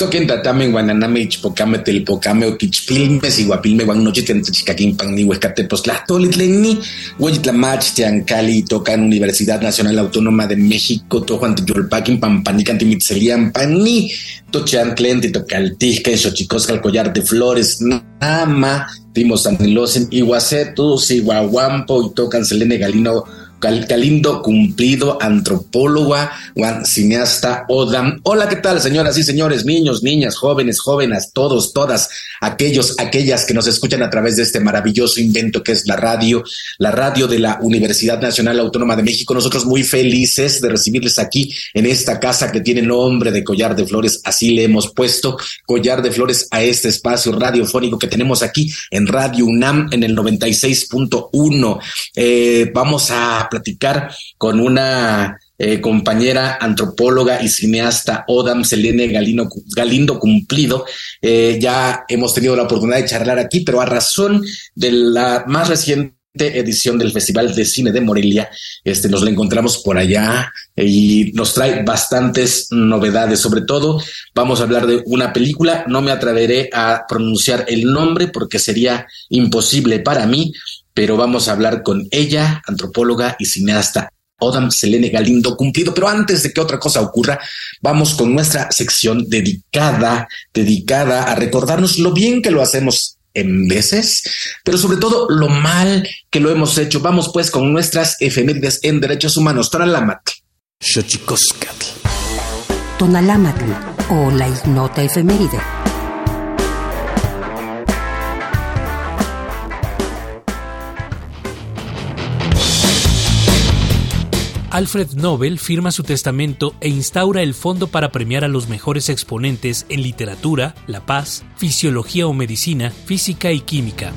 Toquen tatame guananame ichpocame telpocame oquichpilmes iguapilme guanochitlen tzichicaquimpan ni huescatepos tlahtolitlen hueyitlamach tiancali tocan Universidad Nacional Autónoma de México tojuan tiyolpaquin pampanican timitzelian pani tochiantlen titocaltijca en xochicosca collar de flores nama timos anilosen iguacetus iguaguampo y tocan selene galino Calindo Cumplido, antropóloga, cineasta Odam. Hola, ¿qué tal, señoras y señores, niños, niñas, jóvenes, jóvenes, todos, todas, aquellos, aquellas que nos escuchan a través de este maravilloso invento que es la radio, la radio de la Universidad Nacional Autónoma de México. Nosotros muy felices de recibirles aquí en esta casa que tiene nombre de Collar de Flores. Así le hemos puesto Collar de Flores a este espacio radiofónico que tenemos aquí en Radio UNAM en el 96.1. Eh, vamos a platicar con una eh, compañera antropóloga y cineasta Odam Selene Galino, Galindo Cumplido. Eh, ya hemos tenido la oportunidad de charlar aquí, pero a razón de la más reciente edición del Festival de Cine de Morelia. Este, nos la encontramos por allá y nos trae bastantes novedades. Sobre todo, vamos a hablar de una película. No me atreveré a pronunciar el nombre porque sería imposible para mí, pero vamos a hablar con ella, antropóloga y cineasta. Odam Selene Galindo cumplido. Pero antes de que otra cosa ocurra, vamos con nuestra sección dedicada, dedicada a recordarnos lo bien que lo hacemos en veces, pero sobre todo lo mal que lo hemos hecho. Vamos pues con nuestras efemérides en derechos humanos. Tonalamatl. Xochicoscatl. Tonalamatl o la ignota efeméride. Alfred Nobel firma su testamento e instaura el fondo para premiar a los mejores exponentes en literatura, la paz, fisiología o medicina, física y química.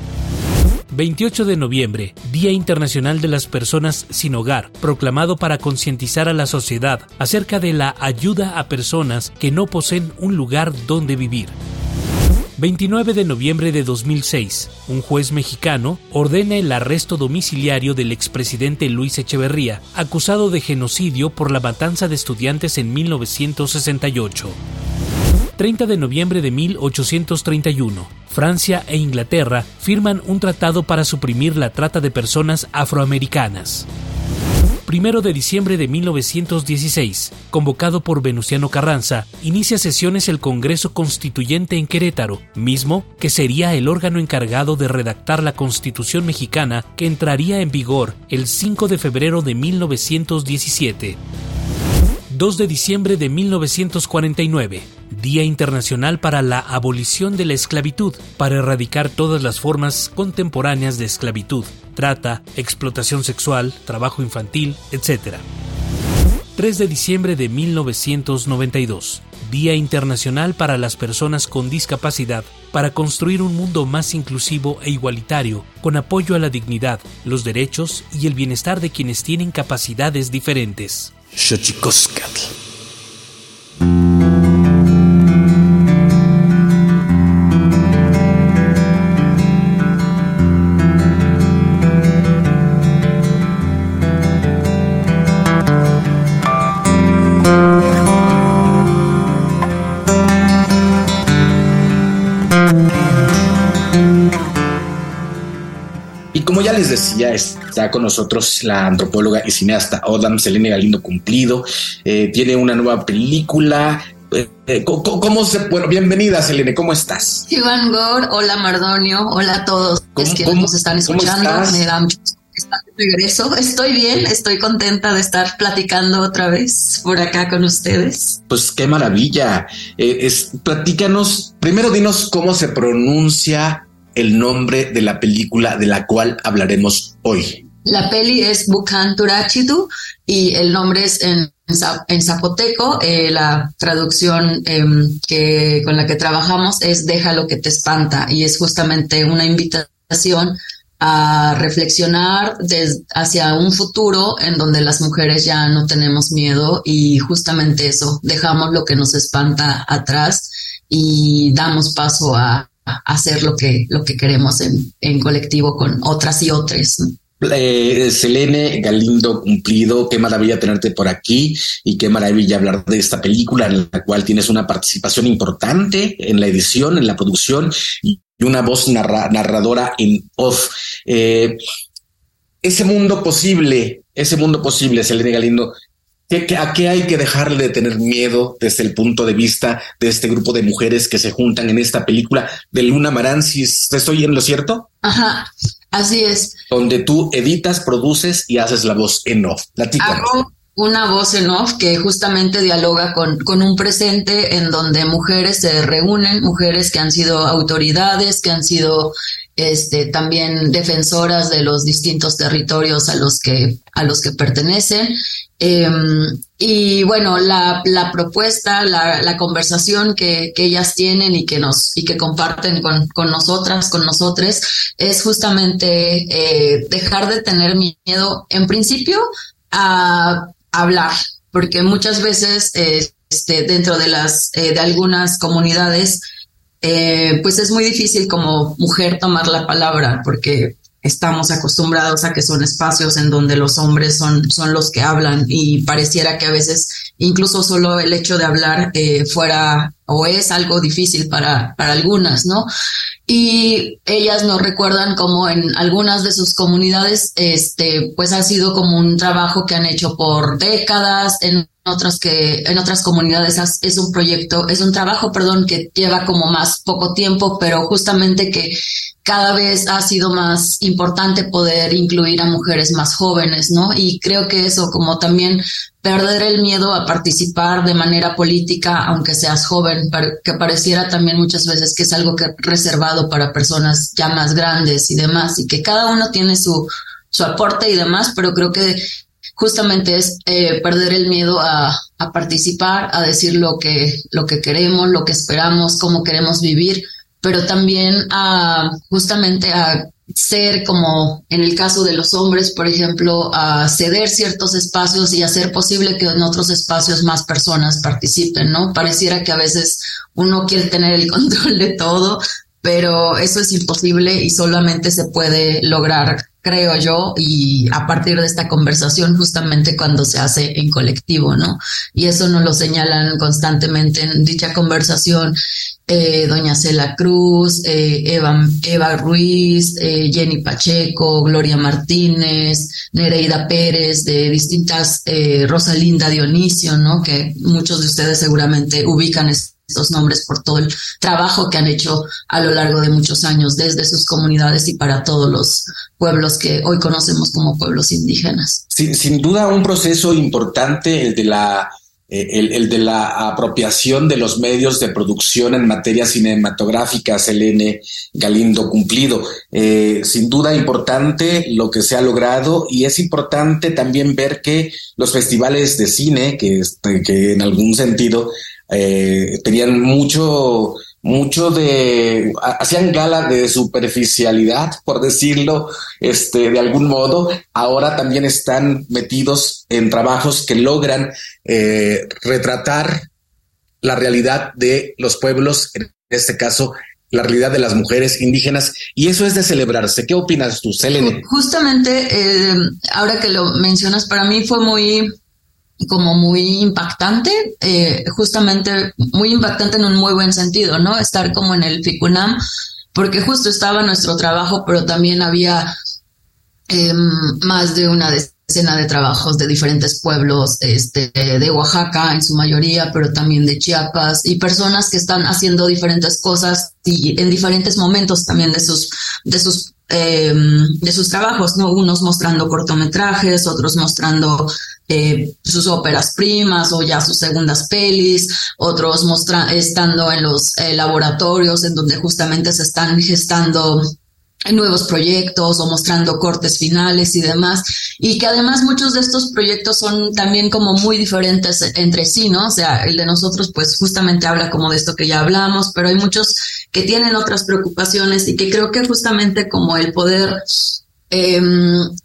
28 de noviembre, Día Internacional de las Personas sin Hogar, proclamado para concientizar a la sociedad acerca de la ayuda a personas que no poseen un lugar donde vivir. 29 de noviembre de 2006, un juez mexicano ordena el arresto domiciliario del expresidente Luis Echeverría, acusado de genocidio por la matanza de estudiantes en 1968. 30 de noviembre de 1831, Francia e Inglaterra firman un tratado para suprimir la trata de personas afroamericanas primero de diciembre de 1916, convocado por Venustiano Carranza, inicia sesiones el Congreso Constituyente en Querétaro, mismo que sería el órgano encargado de redactar la Constitución mexicana que entraría en vigor el 5 de febrero de 1917. 2 de diciembre de 1949, Día Internacional para la Abolición de la Esclavitud, para erradicar todas las formas contemporáneas de esclavitud, trata, explotación sexual, trabajo infantil, etc. 3 de diciembre de 1992, Día Internacional para las Personas con Discapacidad, para construir un mundo más inclusivo e igualitario, con apoyo a la dignidad, los derechos y el bienestar de quienes tienen capacidades diferentes. Decía, está con nosotros la antropóloga y cineasta Odam Selene Galindo Cumplido. Eh, tiene una nueva película Eh, ¿Cómo, se bueno, bienvenida Selene, ¿cómo estás? Iván Gor, hola Mardonio, hola a todos los que nos están escuchando. Me da mucho estar de regreso. Estoy bien, estoy contenta de estar platicando otra vez por acá con ustedes. Pues qué maravilla. Eh, es, platícanos, primero dinos cómo se pronuncia el nombre de la película de la cual hablaremos hoy. La peli es Bukan Turachidu y el nombre es en, en zapoteco. Eh, la traducción em, que, con la que trabajamos es Deja lo que te espanta y es justamente una invitación a reflexionar hacia un futuro en donde las mujeres ya no tenemos miedo y justamente eso, dejamos lo que nos espanta atrás y damos paso a, hacer lo que, lo que queremos en, en colectivo con otras y otras. Eh, Selene Galindo Cumplido, qué maravilla tenerte por aquí y qué maravilla hablar de esta película en la cual tienes una participación importante en la edición, en la producción y una voz narradora en off. Eh, ese mundo posible, ese mundo posible, Selene Galindo, ¿A qué hay que dejarle de tener miedo desde el punto de vista de este grupo de mujeres que se juntan en esta película de Luna Marán? Si estoy en lo cierto. Ajá, así es. Donde tú editas, produces y haces la voz en off. Hago una voz en off que justamente dialoga con, con un presente en donde mujeres se reúnen, mujeres que han sido autoridades, que han sido este, también defensoras de los distintos territorios a los que, a los que pertenecen. Em, y bueno, la, la propuesta, la, la conversación que, que, ellas tienen y que nos y que comparten con, con nosotras, con nosotros, es justamente eh, dejar de tener miedo, en principio, a hablar, porque muchas veces este, dentro de las eh, de algunas comunidades eh, pues es muy difícil como mujer tomar la palabra porque estamos acostumbrados a que son espacios en donde los hombres son, son los que hablan y pareciera que a veces incluso solo el hecho de hablar eh, fuera o es algo difícil para, para algunas, ¿no? Y ellas nos recuerdan como en algunas de sus comunidades, este, pues ha sido como un trabajo que han hecho por décadas, en otras que en otras comunidades es un proyecto, es un trabajo, perdón, que lleva como más poco tiempo, pero justamente que cada vez ha sido más importante poder incluir a mujeres más jóvenes, ¿no? Y creo que eso, como también perder el miedo a participar de manera política, aunque seas joven, que pareciera también muchas veces que es algo que reservado para personas ya más grandes y demás, y que cada uno tiene su, su aporte y demás, pero creo que justamente es eh, perder el miedo a, a, participar, a decir lo que, lo que queremos, lo que esperamos, cómo queremos vivir, pero también a justamente a ser como en el caso de los hombres, por ejemplo, a ceder ciertos espacios y hacer posible que en otros espacios más personas participen, ¿no? Pareciera que a veces uno quiere tener el control de todo, pero eso es imposible y solamente se puede lograr creo yo, y a partir de esta conversación justamente cuando se hace en colectivo, ¿no? Y eso nos lo señalan constantemente en dicha conversación eh, doña Cela Cruz, eh, Eva, Eva Ruiz, eh, Jenny Pacheco, Gloria Martínez, Nereida Pérez, de distintas, eh, Rosalinda Dionisio, ¿no? Que muchos de ustedes seguramente ubican estos nombres por todo el trabajo que han hecho a lo largo de muchos años desde sus comunidades y para todos los pueblos que hoy conocemos como pueblos indígenas. Sin, sin duda un proceso importante el de la eh, el, de la apropiación de los medios de producción en materia cinematográfica, Selene Galindo cumplido. Eh, sin duda importante lo que se ha logrado y es importante también ver que los festivales de cine, que, este, que en algún sentido eh, tenían mucho mucho de, hacían gala de superficialidad, por decirlo, este, de algún modo, ahora también están metidos en trabajos que logran eh, retratar la realidad de los pueblos, en este caso, la realidad de las mujeres indígenas, y eso es de celebrarse. ¿Qué opinas tú, Selene? Justamente, eh, ahora que lo mencionas, para mí fue muy como muy impactante, eh, justamente muy impactante en un muy buen sentido, ¿no? Estar como en el FICUNAM, porque justo estaba nuestro trabajo, pero también había em, más de una decena de trabajos de diferentes pueblos este, de Oaxaca en su mayoría, pero también de Chiapas y personas que están haciendo diferentes cosas y en diferentes momentos también de sus, de sus em, de sus trabajos, ¿no? Unos mostrando cortometrajes, otros mostrando eh, sus óperas primas o ya sus segundas pelis, otros mostra estando en los eh, laboratorios en donde justamente se están gestando nuevos proyectos o mostrando cortes finales y demás, y que además muchos de estos proyectos son también como muy diferentes entre sí, ¿no? O sea, el de nosotros pues justamente habla como de esto que ya hablamos, pero hay muchos que tienen otras preocupaciones y que creo que justamente como el poder eh,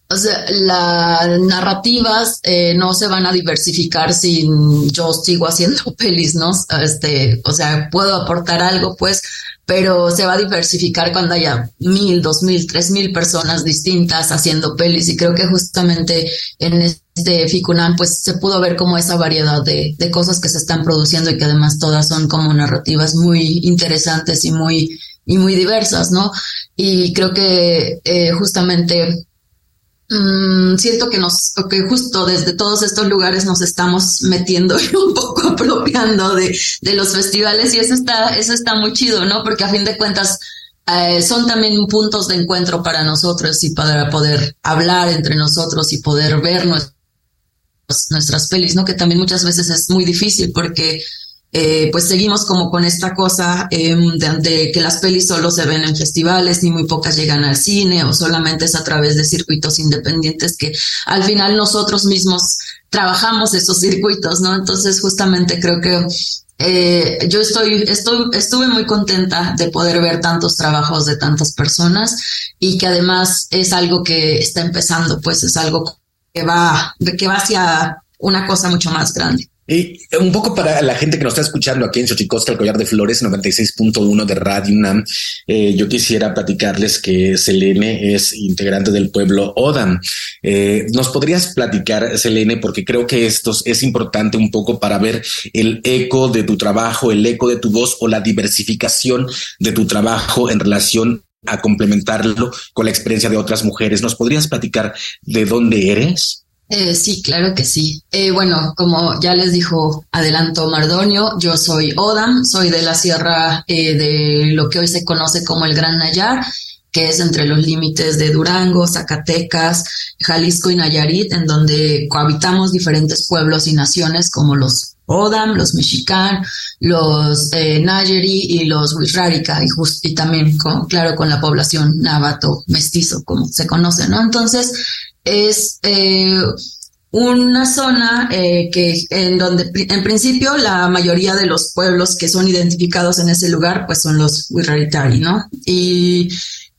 o sea, las narrativas eh, no se van a diversificar si yo sigo haciendo pelis, ¿no? Este, o sea, puedo aportar algo, pues, pero se va a diversificar cuando haya mil, dos mil, tres mil personas distintas haciendo pelis y creo que justamente en este Ficunam pues se pudo ver como esa variedad de, de cosas que se están produciendo y que además todas son como narrativas muy interesantes y muy y muy diversas, ¿no? Y creo que eh, justamente mmm, siento que nos, que justo desde todos estos lugares nos estamos metiendo y un poco apropiando de, de los festivales y eso está, eso está muy chido, ¿no? Porque a fin de cuentas, eh, son también puntos de encuentro para nosotros y para poder hablar entre nosotros y poder ver nuestras pelis, ¿no? Que también muchas veces es muy difícil porque eh, pues seguimos como con esta cosa eh, de, que las pelis solo se ven en festivales ni muy pocas llegan al cine o solamente es a través de circuitos independientes que al final nosotros mismos trabajamos esos circuitos, ¿no? Entonces justamente creo que eh, yo estoy, estoy, estuve muy contenta de poder ver tantos trabajos de tantas personas y que además es algo que está empezando, pues es algo que va, que va hacia una cosa mucho más grande. Y un poco para la gente que nos está escuchando aquí en Xochicosca, el collar de flores 96.1 de Radio UNAM, eh, yo quisiera platicarles que Selene es integrante del pueblo Odam. Eh, ¿Nos podrías platicar, Selene? Porque creo que esto es importante un poco para ver el eco de tu trabajo, el eco de tu voz o la diversificación de tu trabajo en relación a complementarlo con la experiencia de otras mujeres. ¿Nos podrías platicar de dónde eres? Eh, sí, claro que sí. Eh, bueno, como ya les dijo Adelanto Mardonio, yo soy Odam, soy de la sierra eh, de lo que hoy se conoce como el Gran Nayar, que es entre los límites de Durango, Zacatecas, Jalisco y Nayarit, en donde cohabitamos diferentes pueblos y naciones como los Odam, los Mexican, los eh, Nayeri y los Wixárika, y, y también, con, claro, con la población navato mestizo, como se conoce, ¿no? Entonces, es eh, una zona eh, que en donde en principio la mayoría de los pueblos que son identificados en ese lugar pues son los Wirraritari, ¿no? Y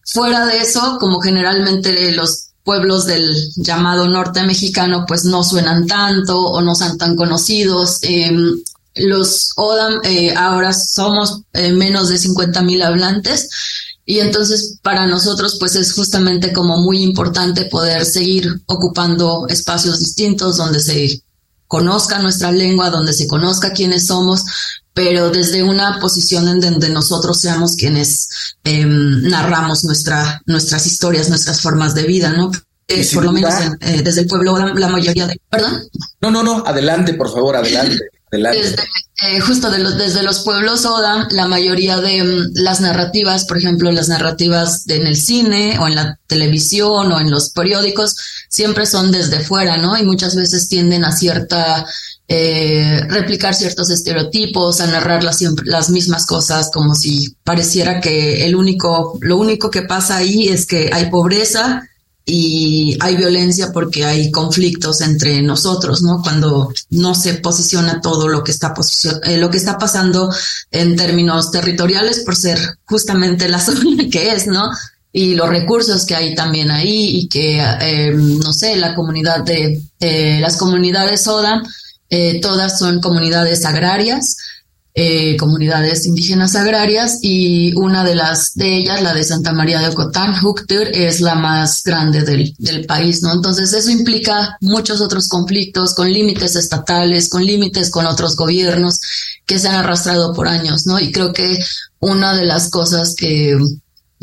fuera de eso, como generalmente los pueblos del llamado norte mexicano pues no suenan tanto o no son tan conocidos. Em, los Odam eh, ahora somos menos de 50 mil hablantes y entonces para nosotros pues es justamente como muy importante poder seguir ocupando espacios distintos donde se conozca nuestra lengua, donde se conozca quiénes somos, pero desde una posición en donde nosotros seamos quienes em, narramos nuestra, nuestras historias, nuestras formas de vida, ¿no? Eh, por lo menos eh, desde el pueblo la mayoría de... ¿Perdón? No, no, no, adelante, por favor, adelante. Desde, eh, justo de los, desde los pueblos Oda, la mayoría de mm, las narrativas, por ejemplo, las narrativas en el cine o en la televisión o en los periódicos, siempre son desde fuera, ¿no? Y muchas veces tienden a cierta, eh, replicar ciertos estereotipos, a narrar las, siempre, las mismas cosas, como si pareciera que el único, lo único que pasa ahí es que hay pobreza y hay violencia porque hay conflictos entre nosotros, ¿no? Cuando no se posiciona todo lo que está eh, lo que está pasando en términos territoriales por ser justamente la zona que es, ¿no? Y los recursos que hay también ahí y que, eh, no sé, la comunidad de, eh, las comunidades SODA, todas son comunidades agrarias, eh, comunidades indígenas agrarias y una de las de ellas, la de Santa María de Ocotán, Huctur, es la más grande del, del país, ¿no? Entonces eso implica muchos otros conflictos con límites estatales, con límites con otros gobiernos que se han arrastrado por años, ¿no? Y creo que una de las cosas que,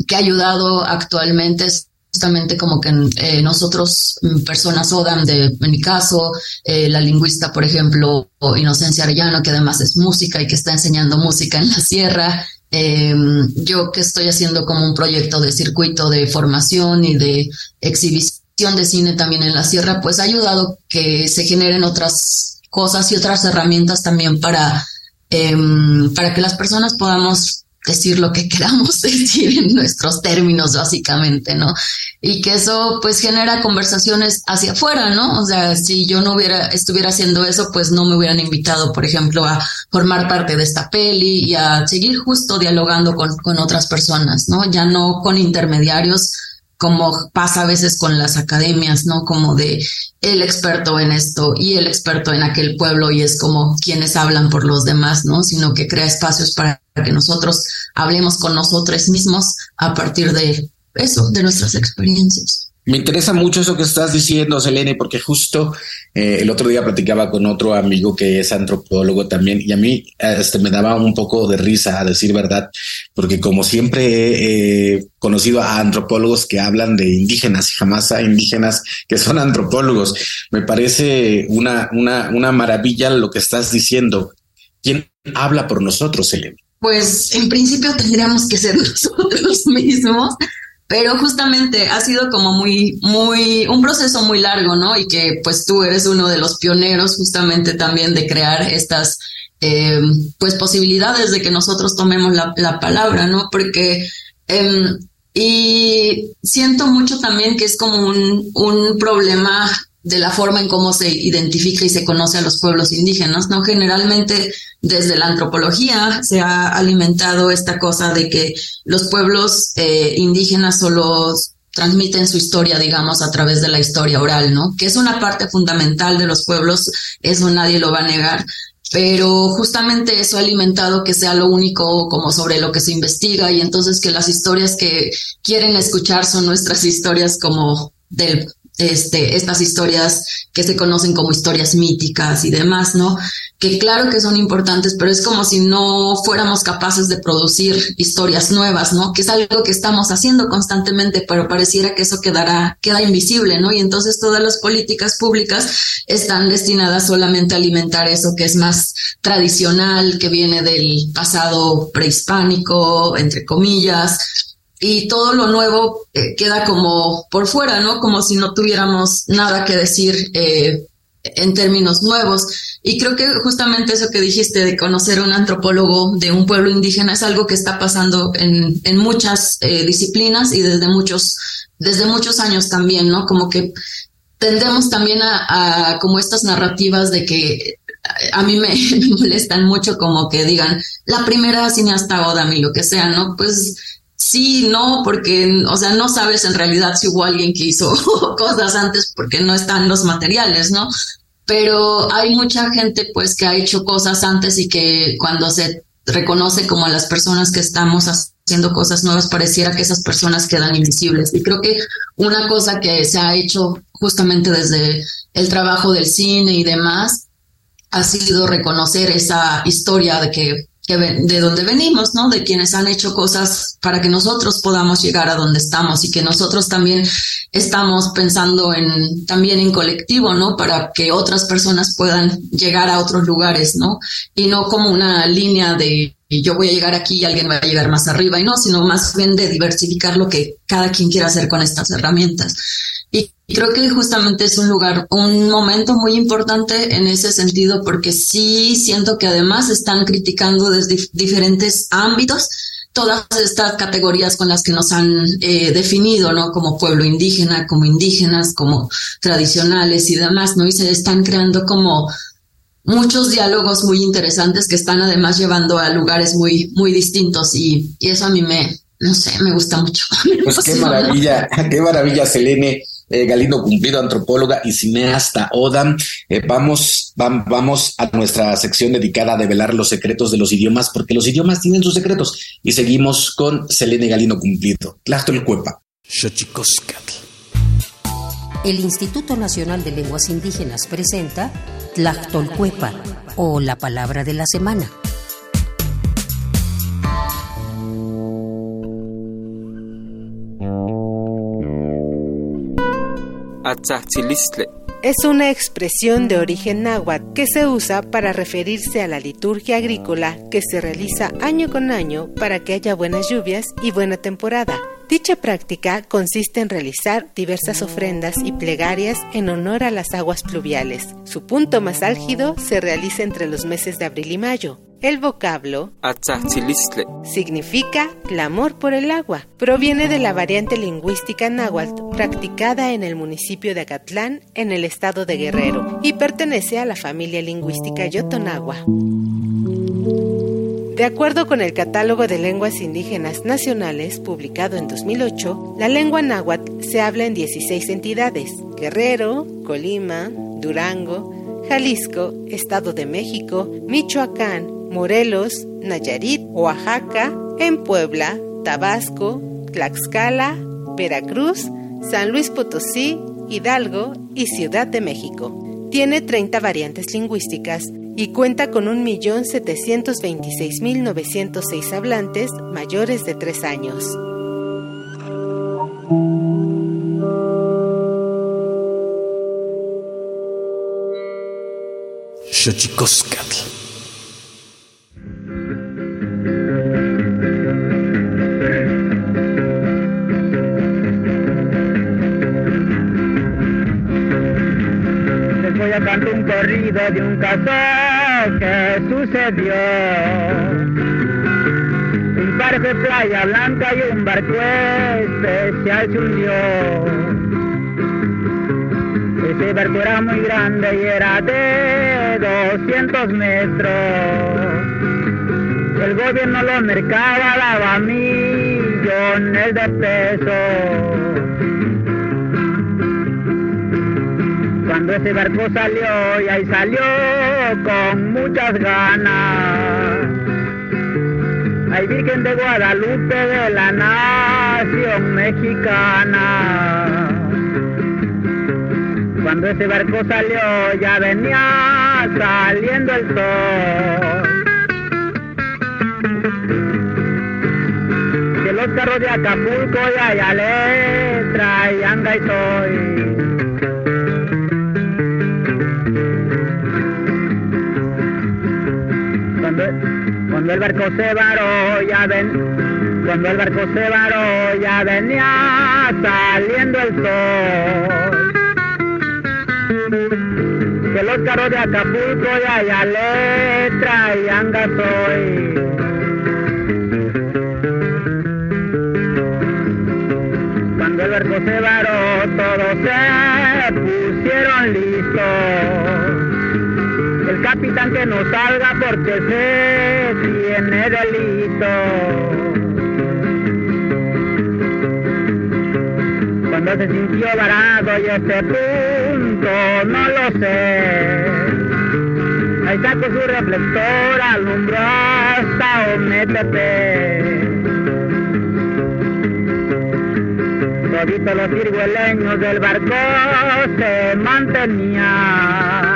que ha ayudado actualmente es justamente como que eh, nosotros, mm, personas ODAM, de, en mi caso, eh, la lingüista, por ejemplo, Inocencia Arellano, que además es música y que está enseñando música en la sierra, em, yo que estoy haciendo como un proyecto de circuito de formación y de exhibición de cine también en la sierra, pues ha ayudado que se generen otras cosas y otras herramientas también para, em, para que las personas podamos decir lo que queramos decir en nuestros términos, básicamente, ¿no? Y que eso pues genera conversaciones hacia afuera, ¿no? O sea, si yo no hubiera, estuviera haciendo eso, pues no me hubieran invitado, por ejemplo, a formar parte de esta peli y a seguir justo dialogando con, con otras personas, ¿no? Ya no con intermediarios, como pasa a veces con las academias, ¿no? Como de el experto en esto y el experto en aquel pueblo y es como quienes hablan por los demás, ¿no? Sino que crea espacios para que nosotros hablemos con nosotros mismos a partir de eso, de nuestras experiencias. Me interesa mucho eso que estás diciendo, Selene, porque justo eh, el otro día platicaba con otro amigo que es antropólogo también y a mí este, me daba un poco de risa, a decir verdad, porque como siempre he conocido a antropólogos que hablan de indígenas y jamás a indígenas que son antropólogos. Me parece una, una, una maravilla lo que estás diciendo. ¿Quién habla por nosotros, Selene? Pues en principio tendríamos que ser nosotros mismos pero justamente ha sido como muy, muy, un proceso muy largo, ¿no? Y que pues tú eres uno de los pioneros justamente también de crear estas, eh, pues posibilidades de que nosotros tomemos la, la palabra, ¿no? Porque, eh, y siento mucho también que es como un, un problema de la forma en cómo se identifica y se conoce a los pueblos indígenas, ¿no? Generalmente desde la antropología se ha alimentado esta cosa de que los pueblos eh, indígenas solo transmiten su historia, digamos, a través de la historia oral, ¿no? Que es una parte fundamental de los pueblos, eso nadie lo va a negar, pero justamente eso ha alimentado que sea lo único como sobre lo que se investiga y entonces que las historias que quieren escuchar son nuestras historias como del este, estas historias que se conocen como historias míticas y demás, ¿no? Que claro que son importantes, pero es como si no fuéramos capaces de producir historias nuevas, ¿no? Que es algo que estamos haciendo constantemente, pero pareciera que eso quedará, queda invisible, ¿no? Y entonces todas las políticas públicas están destinadas solamente a alimentar eso que es más tradicional, que viene del pasado prehispánico, entre comillas, y todo lo nuevo eh, queda como por fuera, ¿no? Como si no tuviéramos nada que decir eh, en términos nuevos. Y creo que justamente eso que dijiste de conocer un antropólogo de un pueblo indígena es algo que está pasando en, en muchas eh, disciplinas y desde muchos, desde muchos años también, ¿no? Como que tendemos también a, a como estas narrativas de que a mí me, molestan mucho como que digan la primera cineasta Odam y lo que sea, ¿no? Pues Sí, no, porque, o sea, no sabes en realidad si hubo alguien que hizo cosas antes porque no están los materiales, ¿no? Pero hay mucha gente pues que ha hecho cosas antes y que cuando se reconoce como a las personas que estamos haciendo cosas nuevas, pareciera que esas personas quedan invisibles. Y creo que una cosa que se ha hecho justamente desde el trabajo del cine y demás ha sido reconocer esa historia de que de donde venimos, ¿no? De quienes han hecho cosas para que nosotros podamos llegar a donde estamos y que nosotros también estamos pensando en también en colectivo, ¿no? Para que otras personas puedan llegar a otros lugares, ¿no? Y no como una línea de yo voy a llegar aquí y alguien va a llegar más arriba y no, sino más bien de diversificar lo que cada quien quiera hacer con estas herramientas. Y creo que justamente es un lugar, un momento muy importante en ese sentido, porque sí siento que además están criticando desde diferentes ámbitos todas estas categorías con las que nos han eh, definido, ¿no? Como pueblo indígena, como indígenas, como tradicionales y demás, ¿no? Y se están creando como muchos diálogos muy interesantes que están además llevando a lugares muy, muy distintos y, y eso a mí me, no sé, me gusta mucho. Pues qué maravilla, qué maravilla, Selene eh, Galindo Cumplido, antropóloga y cineasta ODAM. Eh, vamos, vamos a nuestra sección dedicada a develar los secretos de los idiomas, porque los idiomas tienen sus secretos. Y seguimos con Selene Galindo Cumplido. Cuepa. El Instituto Nacional de Lenguas Indígenas presenta Tlactolcuepa o la palabra de la semana. Es una expresión de origen náhuatl que se usa para referirse a la liturgia agrícola que se realiza año con año para que haya buenas lluvias y buena temporada. Dicha práctica consiste en realizar diversas ofrendas y plegarias en honor a las aguas pluviales. Su punto más álgido se realiza entre los meses de abril y mayo. El vocablo significa clamor por el agua. Proviene de la variante lingüística náhuatl practicada en el municipio de Acatlán, en el estado de Guerrero, y pertenece a la familia lingüística Yotonagua. De acuerdo con el Catálogo de Lenguas Indígenas Nacionales, publicado en 2008, la lengua náhuatl se habla en 16 entidades: Guerrero, Colima, Durango, Jalisco, Estado de México, Michoacán, Morelos, Nayarit, Oaxaca, en Puebla, Tabasco, Tlaxcala, Veracruz, San Luis Potosí, Hidalgo y Ciudad de México. Tiene 30 variantes lingüísticas y cuenta con 1.726.906 hablantes mayores de 3 años. De un caso que sucedió. Un par de playa blanca y un barco especial se hundió. Ese barco era muy grande y era de 200 metros. El gobierno lo mercaba, daba millones de pesos. Ese barco salió y ahí salió con muchas ganas. Ay Virgen de Guadalupe de la nación mexicana. Cuando ese barco salió ya venía saliendo el sol. Que los carros de Acapulco ya ya le traían soy. Cuando el barco se varó, ya ven, cuando el barco se varó, ya venía saliendo el sol. Que los carros de Acapulco ya, ya le traían gasoil. Cuando el barco se varó, todos se pusieron listos capitán que no salga porque se tiene delito. Cuando se sintió varado y este punto no lo sé. Ahí sacó su reflector, alumbró hasta Ometepec. Toditos los cirgueleños del barco se mantenían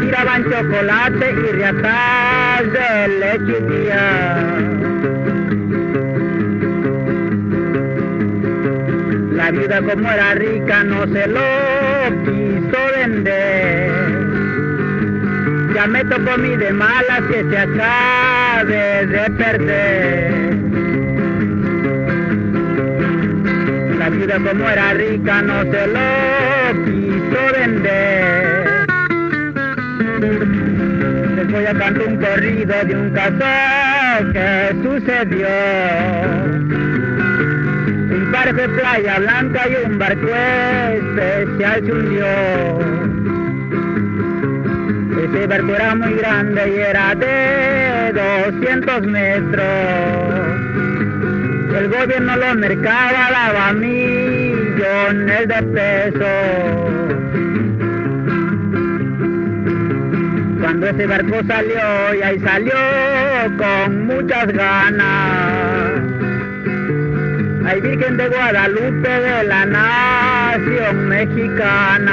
tiraban chocolate y riatas de leche La vida como era rica no se lo quiso vender. Ya me tocó mi de malas que se acabe de perder. La vida como era rica no se lo quiso vender voy a cantar un corrido de un caso que sucedió. Un par de playa blanca y un barco especial se hundió. Ese barco era muy grande y era de 200 metros. El gobierno lo mercaba, daba millones de pesos. Cuando ese barco salió y ahí salió con muchas ganas. Ay Virgen de Guadalupe de la nación mexicana.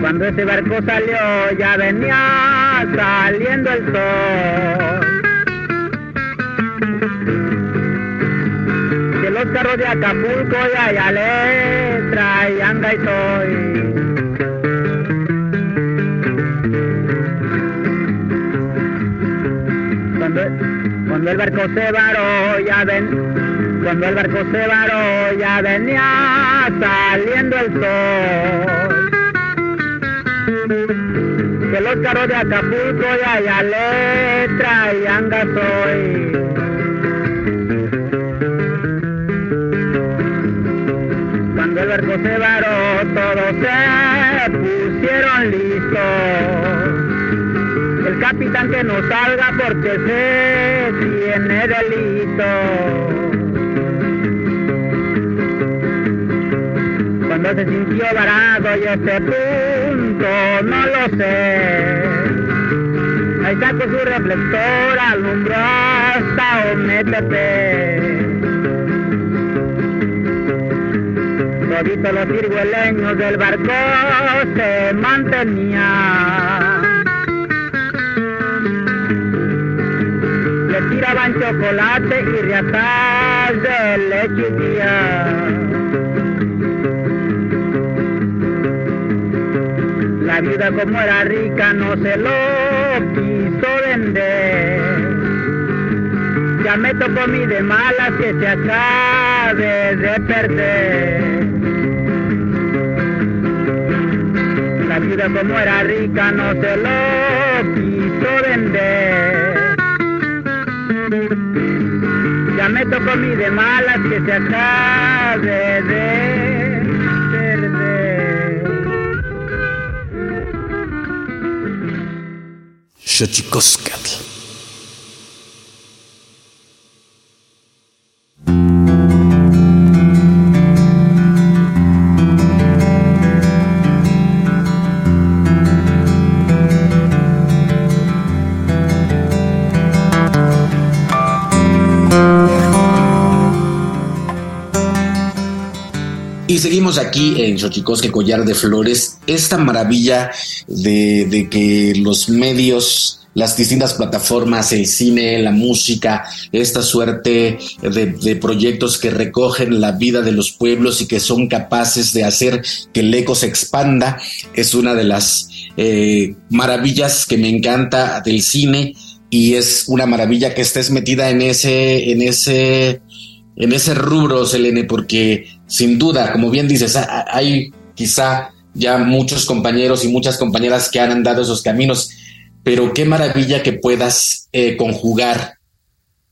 Cuando ese barco salió ya venía saliendo el sol. carros de Acapulco y allá le traían soy. Cuando el barco se varó ya ven, cuando el barco se varó ya venía saliendo el sol. Que los carros de Acapulco y allá le traían gasoil. Capitán que no salga porque se tiene delito. Cuando se sintió varado y ese punto no lo sé. Ahí sacó su reflector, alumbró hasta Ometepe. Toditos los cirgueleños del barco se mantenían. Tiraban chocolate y riatas de leche y La vida como era rica no se lo quiso vender. Ya me tocó mi de malas que se acabe de perder. La vida como era rica no se lo quiso vender. Ya me tocó mi de malas que se acabe de perder. Seguimos aquí en Xochicosque Collar de Flores, esta maravilla de, que los medios, las distintas plataformas, el cine, la música, esta suerte de, proyectos que recogen la vida de los pueblos y que son capaces de hacer que el eco se expanda, es una de las eh, maravillas que me encanta del cine y es una maravilla que estés metida en ese, en ese, en ese rubro, Selene, porque sin duda, como bien dices, hay quizá ya muchos compañeros y muchas compañeras que han andado esos caminos, pero qué maravilla que puedas eh, conjugar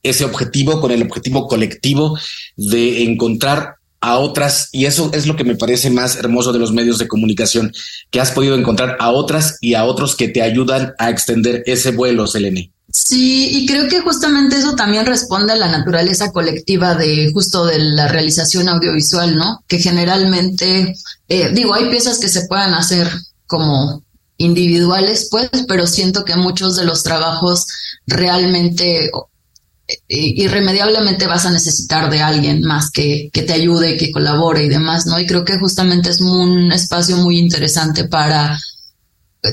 ese objetivo con el objetivo colectivo de encontrar a otras, y eso es lo que me parece más hermoso de los medios de comunicación, que has podido encontrar a otras y a otros que te ayudan a extender ese vuelo, Selene. Sí, y creo que justamente eso también responde a la naturaleza colectiva de justo de la realización audiovisual, ¿no? Que generalmente, eh, digo, hay piezas que se puedan hacer como individuales, pues, pero siento que muchos de los trabajos realmente eh, irremediablemente vas a necesitar de alguien más que, que te ayude, que colabore y demás, ¿no? Y creo que justamente es un espacio muy interesante para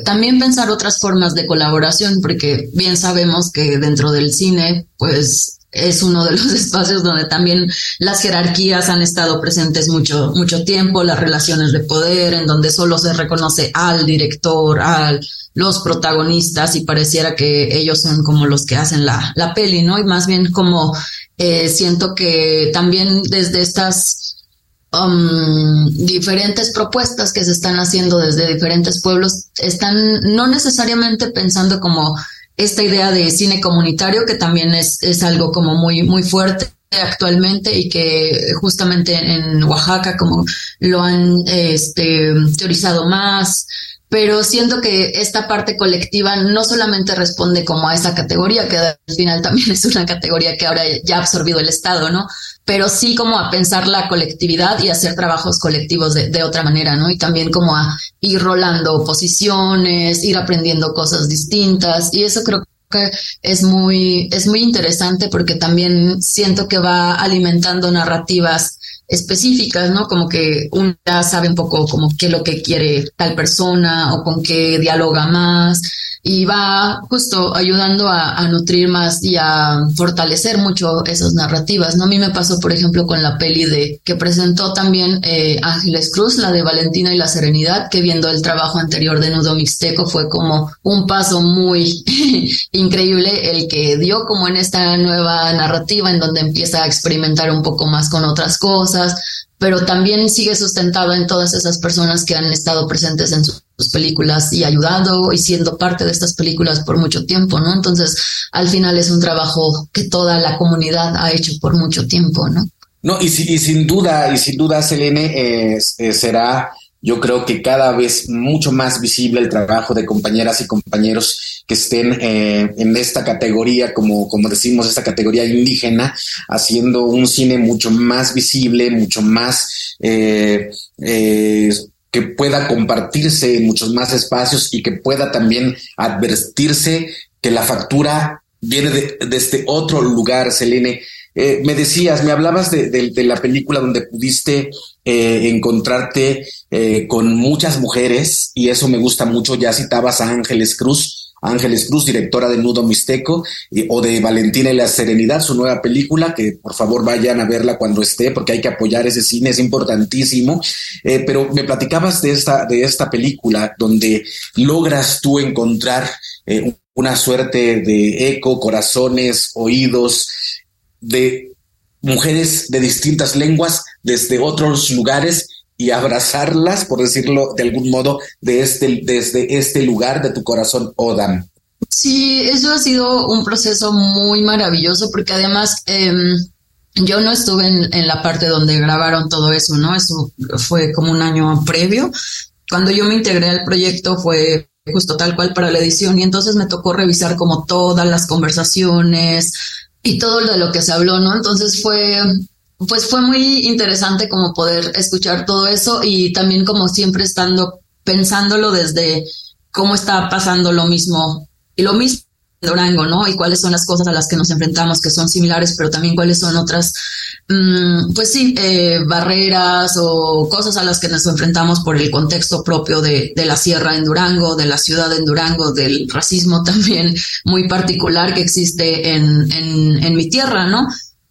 también pensar otras formas de colaboración, porque bien sabemos que dentro del cine, pues es uno de los espacios donde también las jerarquías han estado presentes mucho, mucho tiempo, las relaciones de poder, en donde solo se reconoce al director, a los protagonistas y pareciera que ellos son como los que hacen la, la peli, ¿no? Y más bien como eh, siento que también desde estas Um, diferentes propuestas que se están haciendo desde diferentes pueblos están no necesariamente pensando como esta idea de cine comunitario que también es, es algo como muy muy fuerte actualmente y que justamente en Oaxaca como lo han este, teorizado más pero siento que esta parte colectiva no solamente responde como a esa categoría, que al final también es una categoría que ahora ya ha absorbido el Estado, ¿no? Pero sí como a pensar la colectividad y hacer trabajos colectivos de, otra manera, ¿no? Y también como a ir rolando posiciones, ir aprendiendo cosas distintas y eso creo que es muy, es muy interesante porque también siento que va alimentando narrativas específicas, ¿no? Como que uno ya sabe un poco como qué es lo que quiere tal persona o con qué dialoga más. Y va justo ayudando a, nutrir más y a fortalecer mucho esas narrativas, ¿no? A mí me pasó, por ejemplo, con la peli de que presentó también eh, Ángeles Cruz, la de Valentina y la Serenidad, que viendo el trabajo anterior de Nudo Mixteco fue como un paso muy increíble el que dio como en esta nueva narrativa en donde empieza a experimentar un poco más con otras cosas, pero también sigue sustentado en todas esas personas que han estado presentes en sus películas y ayudado y siendo parte de estas películas por mucho tiempo, ¿no? Entonces, al final es un trabajo que toda la comunidad ha hecho por mucho tiempo, ¿no? No, y, sin duda, y sin duda, Selene, eh, será yo creo que cada vez mucho más visible el trabajo de compañeras y compañeros que estén eh, en esta categoría, como, como decimos, esta categoría indígena, haciendo un cine mucho más visible, mucho más eh, eh, que pueda compartirse en muchos más espacios y que pueda también advertirse que la factura viene de, este otro lugar, Selene. me decías, me hablabas de, de, la película donde pudiste encontrarte con muchas mujeres y eso me gusta mucho. Ya citabas a Ángeles Cruz. Ángeles Cruz, directora de Nudo Mixteco, o de Valentina y la Serenidad, su nueva película, que por favor vayan a verla cuando esté, porque hay que apoyar ese cine, es importantísimo. Eh, pero me platicabas de esta, de esta película, donde logras tú encontrar eh, una suerte de eco, corazones, oídos, de mujeres de distintas lenguas desde otros lugares y abrazarlas, por decirlo de algún modo, de este, desde este lugar de tu corazón, Odam. Sí, eso ha sido un proceso muy maravilloso porque además em, yo no estuve en, la parte donde grabaron todo eso, ¿no? Eso fue como un año previo. Cuando yo me integré al proyecto fue justo tal cual para la edición y entonces me tocó revisar como todas las conversaciones y todo de lo que se habló, ¿no? Entonces fue pues fue muy interesante como poder escuchar todo eso y también como siempre estando pensándolo desde cómo está pasando lo mismo y lo mismo en Durango, ¿no? Y cuáles son las cosas a las que nos enfrentamos que son similares, pero también cuáles son otras, mm, pues sí, eh, barreras o cosas a las que nos enfrentamos por el contexto propio de, de la sierra en Durango, de la ciudad en Durango, del racismo también muy particular que existe en, en, en mi tierra, ¿no?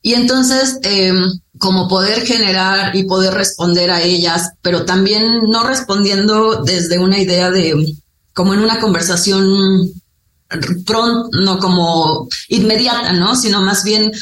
Y entonces, eh, como poder generar y poder responder a ellas, pero también no respondiendo desde una idea de, como en una conversación pronto, no como inmediata, ¿no? Sino más bien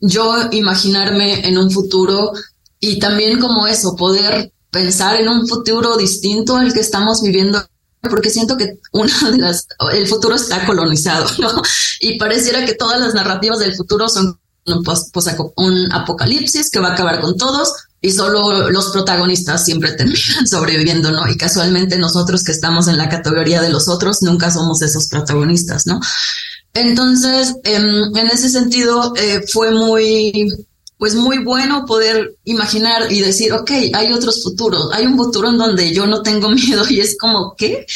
yo imaginarme en un futuro y también como eso, poder pensar en un futuro distinto al que estamos viviendo porque siento que una de las el futuro está colonizado, ¿no? Y pareciera que todas las narrativas del futuro son un, apocalipsis que va a acabar con todos y solo los protagonistas siempre terminan sobreviviendo, ¿no? Y casualmente nosotros que estamos en la categoría de los otros nunca somos esos protagonistas, ¿no? Entonces, em, en, ese sentido, eh, fue muy, pues muy bueno poder imaginar y decir, ok, hay otros futuros, hay un futuro en donde yo no tengo miedo y es como, ¿qué?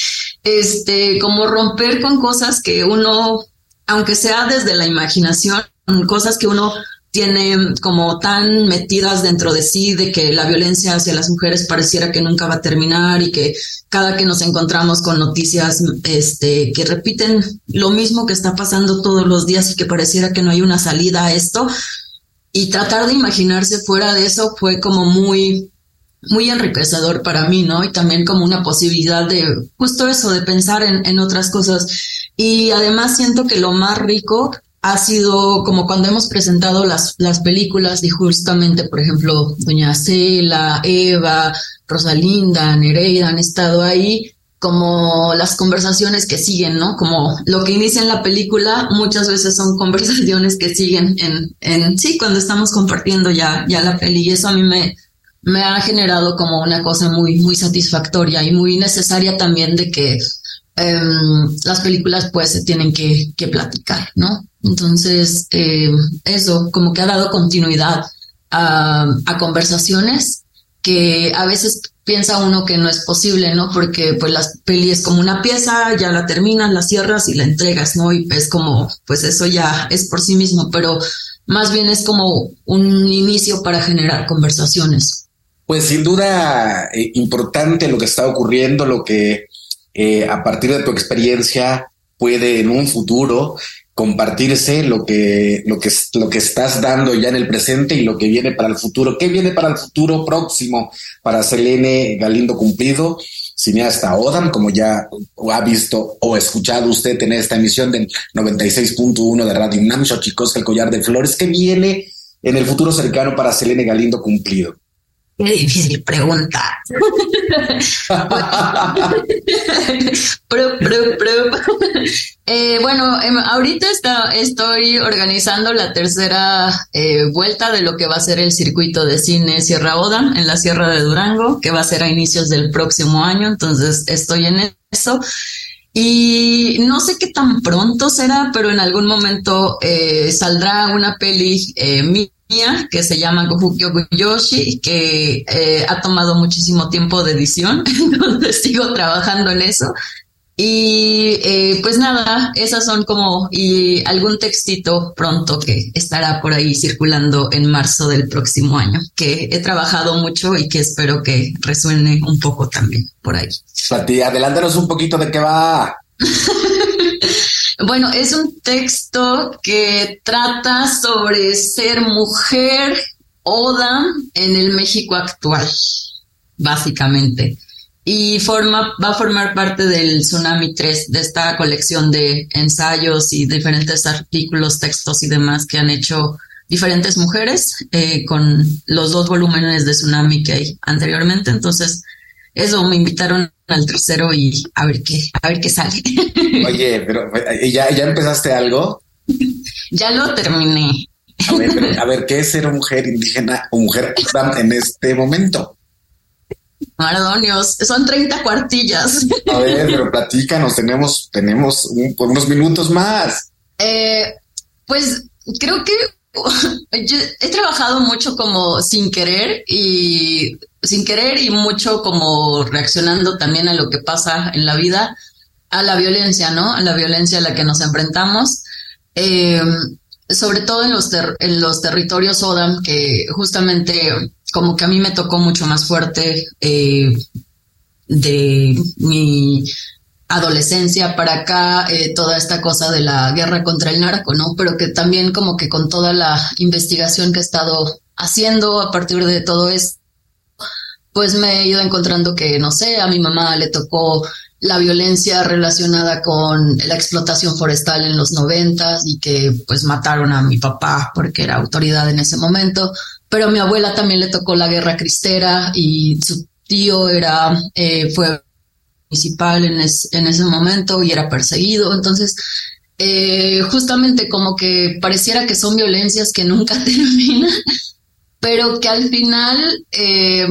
Este, como romper con cosas que uno, aunque sea desde la imaginación, cosas que uno tiene como tan metidas dentro de sí de que la violencia hacia las mujeres pareciera que nunca va a terminar y que cada que nos encontramos con noticias este que repiten lo mismo que está pasando todos los días y que pareciera que no hay una salida a esto y tratar de imaginarse fuera de eso fue como muy muy enriquecedor para mí, ¿no? Y también como una posibilidad de justo eso, de pensar en, en otras cosas. Y además siento que lo más rico ha sido como cuando hemos presentado las, las películas y justamente, por ejemplo, Doña Cela, Eva, Rosalinda, Nereida han estado ahí como las conversaciones que siguen, ¿no? Como lo que inicia en la película muchas veces son conversaciones que siguen en, en sí, cuando estamos compartiendo ya, ya la peli y eso a mí me, me ha generado como una cosa muy, muy satisfactoria y muy necesaria también de que Em, las películas pues se tienen que, que platicar, ¿no? Entonces, em, eso como que ha dado continuidad a, a, conversaciones que a veces piensa uno que no es posible, ¿no? Porque pues la peli es como una pieza, ya la terminas, la cierras y la entregas, ¿no? Y es como, pues eso ya es por sí mismo, pero más bien es como un inicio para generar conversaciones. Pues sin duda eh, importante lo que está ocurriendo, lo que eh, a partir de tu experiencia puede en un futuro compartirse lo que, lo que, lo que estás dando ya en el presente y lo que viene para el futuro. ¿Qué viene para el futuro próximo para Selene Galindo Cumplido? cineasta Odam, como ya ha visto o escuchado usted en esta emisión del 96.1 de Radio UNAM, Xochicosca, el collar de flores, que viene en el futuro cercano para Selene Galindo Cumplido. Qué difícil pregunta. Eh, bueno, em, ahorita está, estoy organizando la tercera eh, vuelta de lo que va a ser el circuito de cine Sierra Oda en la Sierra de Durango, que va a ser a inicios del próximo año. Entonces estoy en eso. Y no sé qué tan pronto será, pero en algún momento eh, saldrá una peli que se llama Gohukyo Yoshi, que eh, ha tomado muchísimo tiempo de edición, entonces sigo trabajando en eso. Y eh, pues nada, esas son como y algún textito pronto que estará por ahí circulando en marzo del próximo año, que he trabajado mucho y que espero que resuene un poco también por ahí. Pati, adelántanos un poquito de qué va. Bueno, es un texto que trata sobre ser mujer oda en el México actual, básicamente. Y forma, va a formar parte del Tsunami 3, de esta colección de ensayos y diferentes artículos, textos y demás que han hecho diferentes mujeres eh, con los dos volúmenes de Tsunami que hay anteriormente. Entonces, eso me invitaron al tercero y a ver qué, a ver qué sale. Oye, pero ¿ya, ya empezaste algo? Ya lo terminé. A ver, a ver, ¿qué es ser mujer indígena o mujer en este momento? Mardonios, son 30 cuartillas. A ver, pero platícanos, tenemos, tenemos unos minutos más. Eh, pues creo que yo he trabajado mucho como sin querer y sin querer y mucho como reaccionando también a lo que pasa en la vida, a la violencia, ¿no? A la violencia a la que nos enfrentamos, em, sobre todo en los, en los territorios ODAM, que justamente como que a mí me tocó mucho más fuerte eh, de mi adolescencia para acá, eh, toda esta cosa de la guerra contra el narco, ¿no? Pero que también como que con toda la investigación que he estado haciendo a partir de todo esto, pues me he ido encontrando que, no sé, a mi mamá le tocó la violencia relacionada con la explotación forestal en los noventas y que pues mataron a mi papá porque era autoridad en ese momento, pero a mi abuela también le tocó la guerra cristera y su tío era, eh, fue municipal en, en ese momento y era perseguido, entonces eh, justamente como que pareciera que son violencias que nunca terminan pero que al final, eh,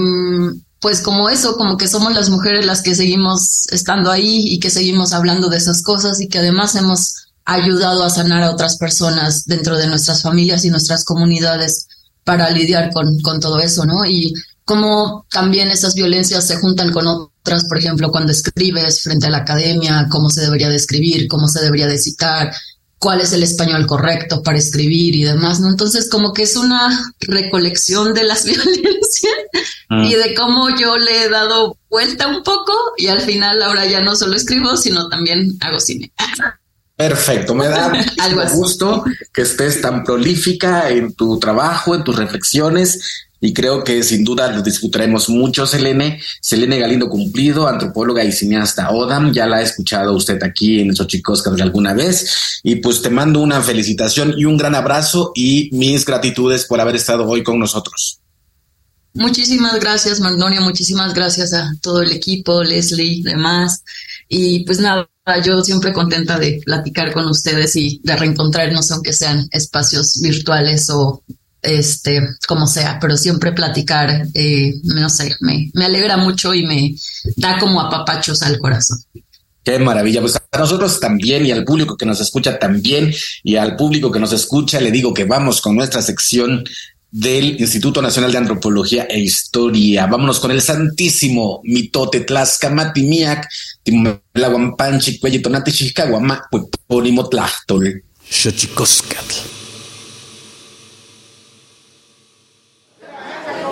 pues como eso, como que somos las mujeres las que seguimos estando ahí y que seguimos hablando de esas cosas y que además hemos ayudado a sanar a otras personas dentro de nuestras familias y nuestras comunidades para lidiar con, con todo eso, ¿no? Y cómo también esas violencias se juntan con otras, por ejemplo, cuando escribes frente a la academia, cómo se debería de escribir, cómo se debería de citar, cuál es el español correcto para escribir y demás, ¿no? Entonces, como que es una recolección de las violencias ah. y de cómo yo le he dado vuelta un poco y al final ahora ya no solo escribo, sino también hago cine. Perfecto, me da gusto que estés tan prolífica en tu trabajo, en tus reflexiones y creo que sin duda lo discutiremos mucho, Selene. Selene Galindo Cumplido, antropóloga y cineasta ODAM, ya la ha escuchado usted aquí en Xochicosca alguna vez. Y pues te mando una felicitación y un gran abrazo y mis gratitudes por haber estado hoy con nosotros. Muchísimas gracias, Magnolia. Muchísimas gracias a todo el equipo, Leslie, demás. Y pues nada, yo siempre contenta de platicar con ustedes y de reencontrarnos, aunque sean espacios virtuales o este, como sea, pero siempre platicar, eh, no sé, me, me alegra mucho y me da como apapachos al corazón. Qué maravilla. Pues a nosotros también y al público que nos escucha también y al público que nos escucha le digo que vamos con nuestra sección del Instituto Nacional de Antropología e Historia. Vámonos con el santísimo mitote Tlaxcamatimiac, Timelaguampanchi, Cuellitonati, Chicaguama, Pueponimo Tlachtol. Xochicoscatl.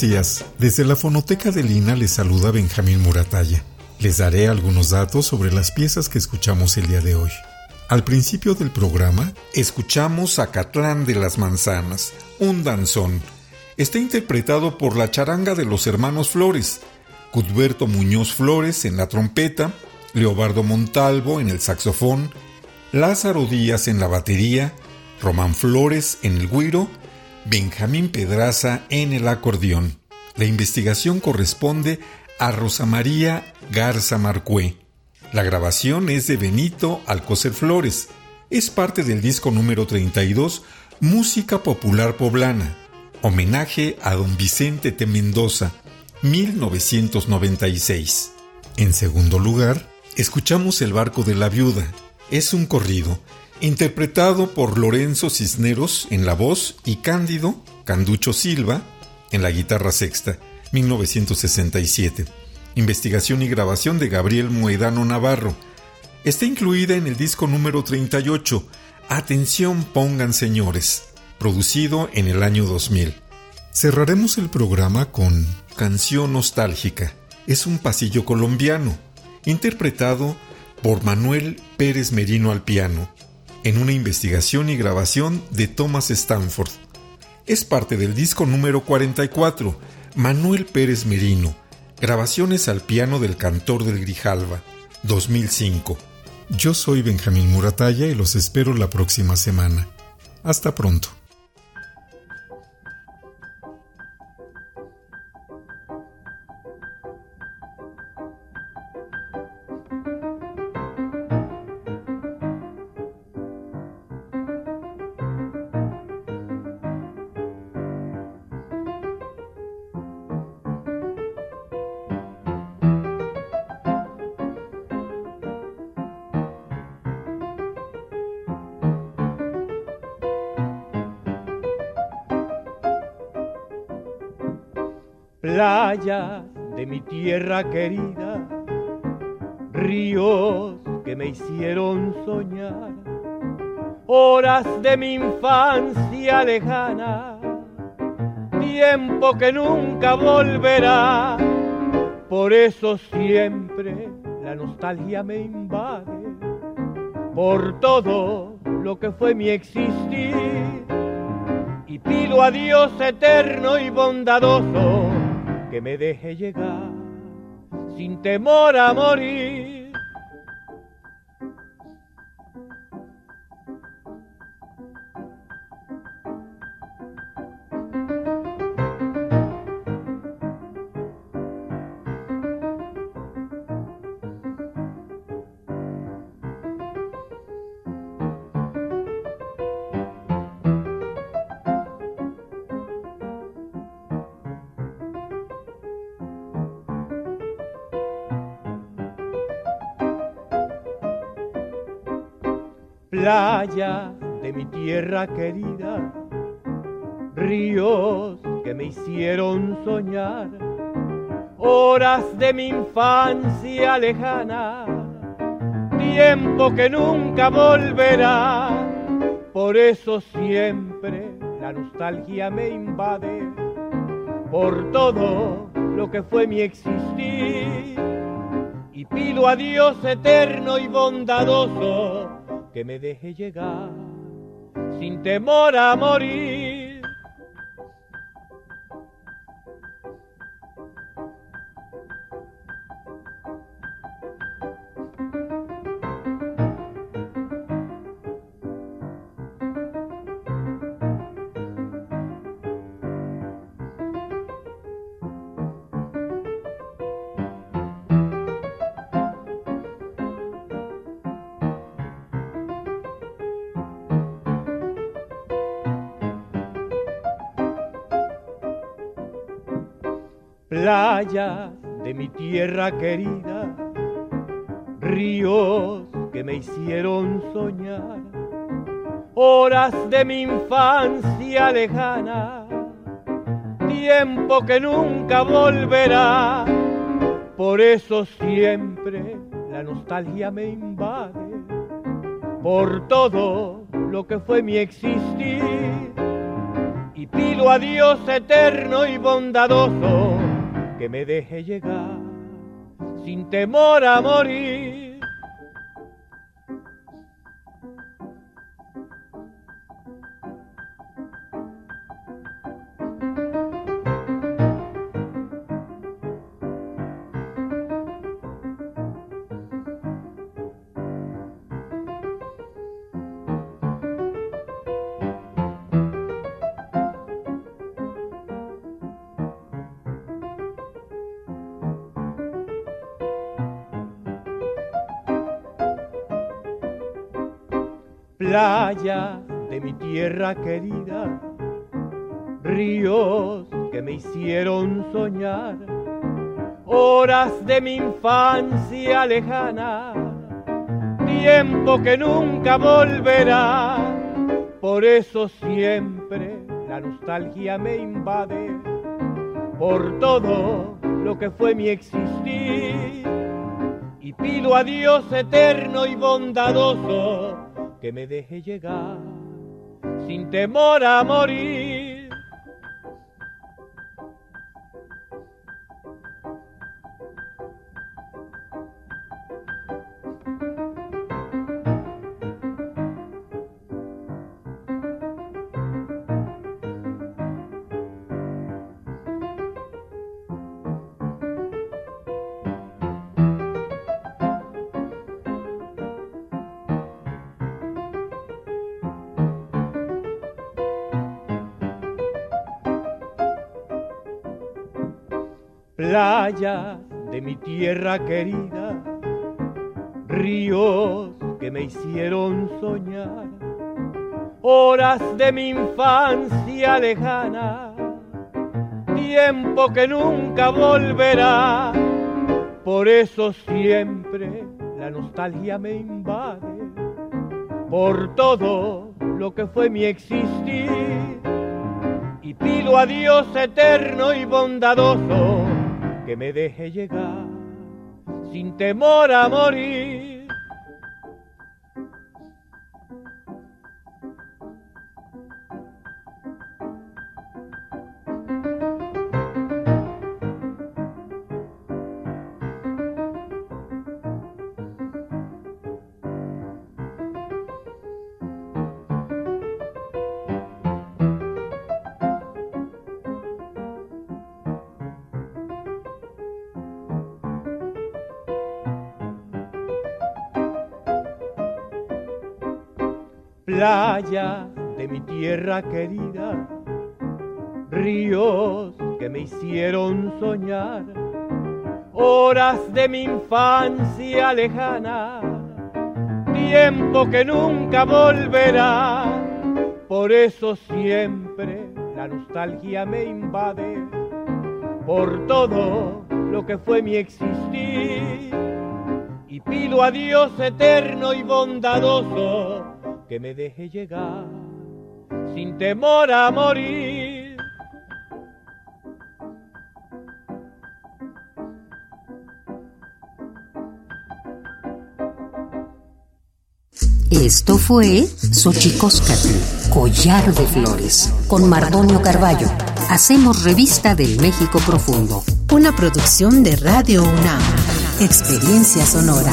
Días. Desde la fonoteca de Lina les saluda Benjamín Muratalla. Les daré algunos datos sobre las piezas que escuchamos el día de hoy. Al principio del programa, escuchamos a Catlán de las Manzanas, un danzón. Está interpretado por la charanga de los hermanos Flores, Cudberto Muñoz Flores en la trompeta, Leobardo Montalvo en el saxofón, Lázaro Díaz en la batería, Román Flores en el guiro Benjamín Pedraza en el acordeón. La investigación corresponde a Rosa María Garza Marcué. La grabación es de Benito Alcocer Flores. Es parte del disco número 32, Música Popular Poblana. Homenaje a don Vicente T. Mendoza, 1996. En segundo lugar, escuchamos El Barco de la Viuda. Es un corrido interpretado por Lorenzo Cisneros en la voz y Cándido Canducho Silva en la guitarra sexta, 1967. Investigación y grabación de Gabriel Moedano Navarro. Está incluida en el disco número 38, Atención pongan señores, producido en el año 2000. Cerraremos el programa con Canción Nostálgica. Es un pasillo colombiano, interpretado por Manuel Pérez Merino al piano en una investigación y grabación de Thomas Stanford. Es parte del disco número 44, Manuel Pérez Merino, grabaciones al piano del cantor del Grijalva, 2005. Yo soy Benjamín Muratalla y los espero la próxima semana. Hasta pronto. Playa de mi tierra querida, ríos que me hicieron soñar, horas de mi infancia lejana, tiempo que nunca volverá, por eso siempre la nostalgia me invade, por todo lo que fue mi existir, y pido a Dios eterno y bondadoso, que me deje llegar sin temor a morir. De mi tierra querida, ríos que me hicieron soñar, horas de mi infancia lejana, tiempo que nunca volverá, por eso siempre la nostalgia me invade, por todo lo que fue mi existir, y pido a Dios eterno y bondadoso, que me deje llegar sin temor a morir. De mi tierra querida, ríos que me hicieron soñar, horas de mi infancia lejana, tiempo que nunca volverá, por eso siempre la nostalgia me invade, por todo lo que fue mi existir, y pido a Dios eterno y bondadoso, que me deje llegar sin temor a morir. Playa de mi tierra querida, ríos que me hicieron soñar, horas de mi infancia lejana, tiempo que nunca volverá, por eso siempre la nostalgia me invade, por todo lo que fue mi existir, y pido a Dios eterno y bondadoso, que me deje llegar sin temor a morir. De mi tierra querida, ríos que me hicieron soñar, horas de mi infancia lejana, tiempo que nunca volverá, por eso siempre la nostalgia me invade, por todo lo que fue mi existir, y pido a Dios eterno y bondadoso, que me deje llegar sin temor a morir. De mi tierra querida, ríos que me hicieron soñar, horas de mi infancia lejana, tiempo que nunca volverá, por eso siempre la nostalgia me invade, por todo lo que fue mi existir, y pido a Dios eterno y bondadoso, que me deje llegar sin temor a morir. Esto fue Xochicóscatl, Collar de Flores, con Mardonio Carballo. Hacemos revista del México Profundo. Una producción de Radio UNAM. Experiencia sonora.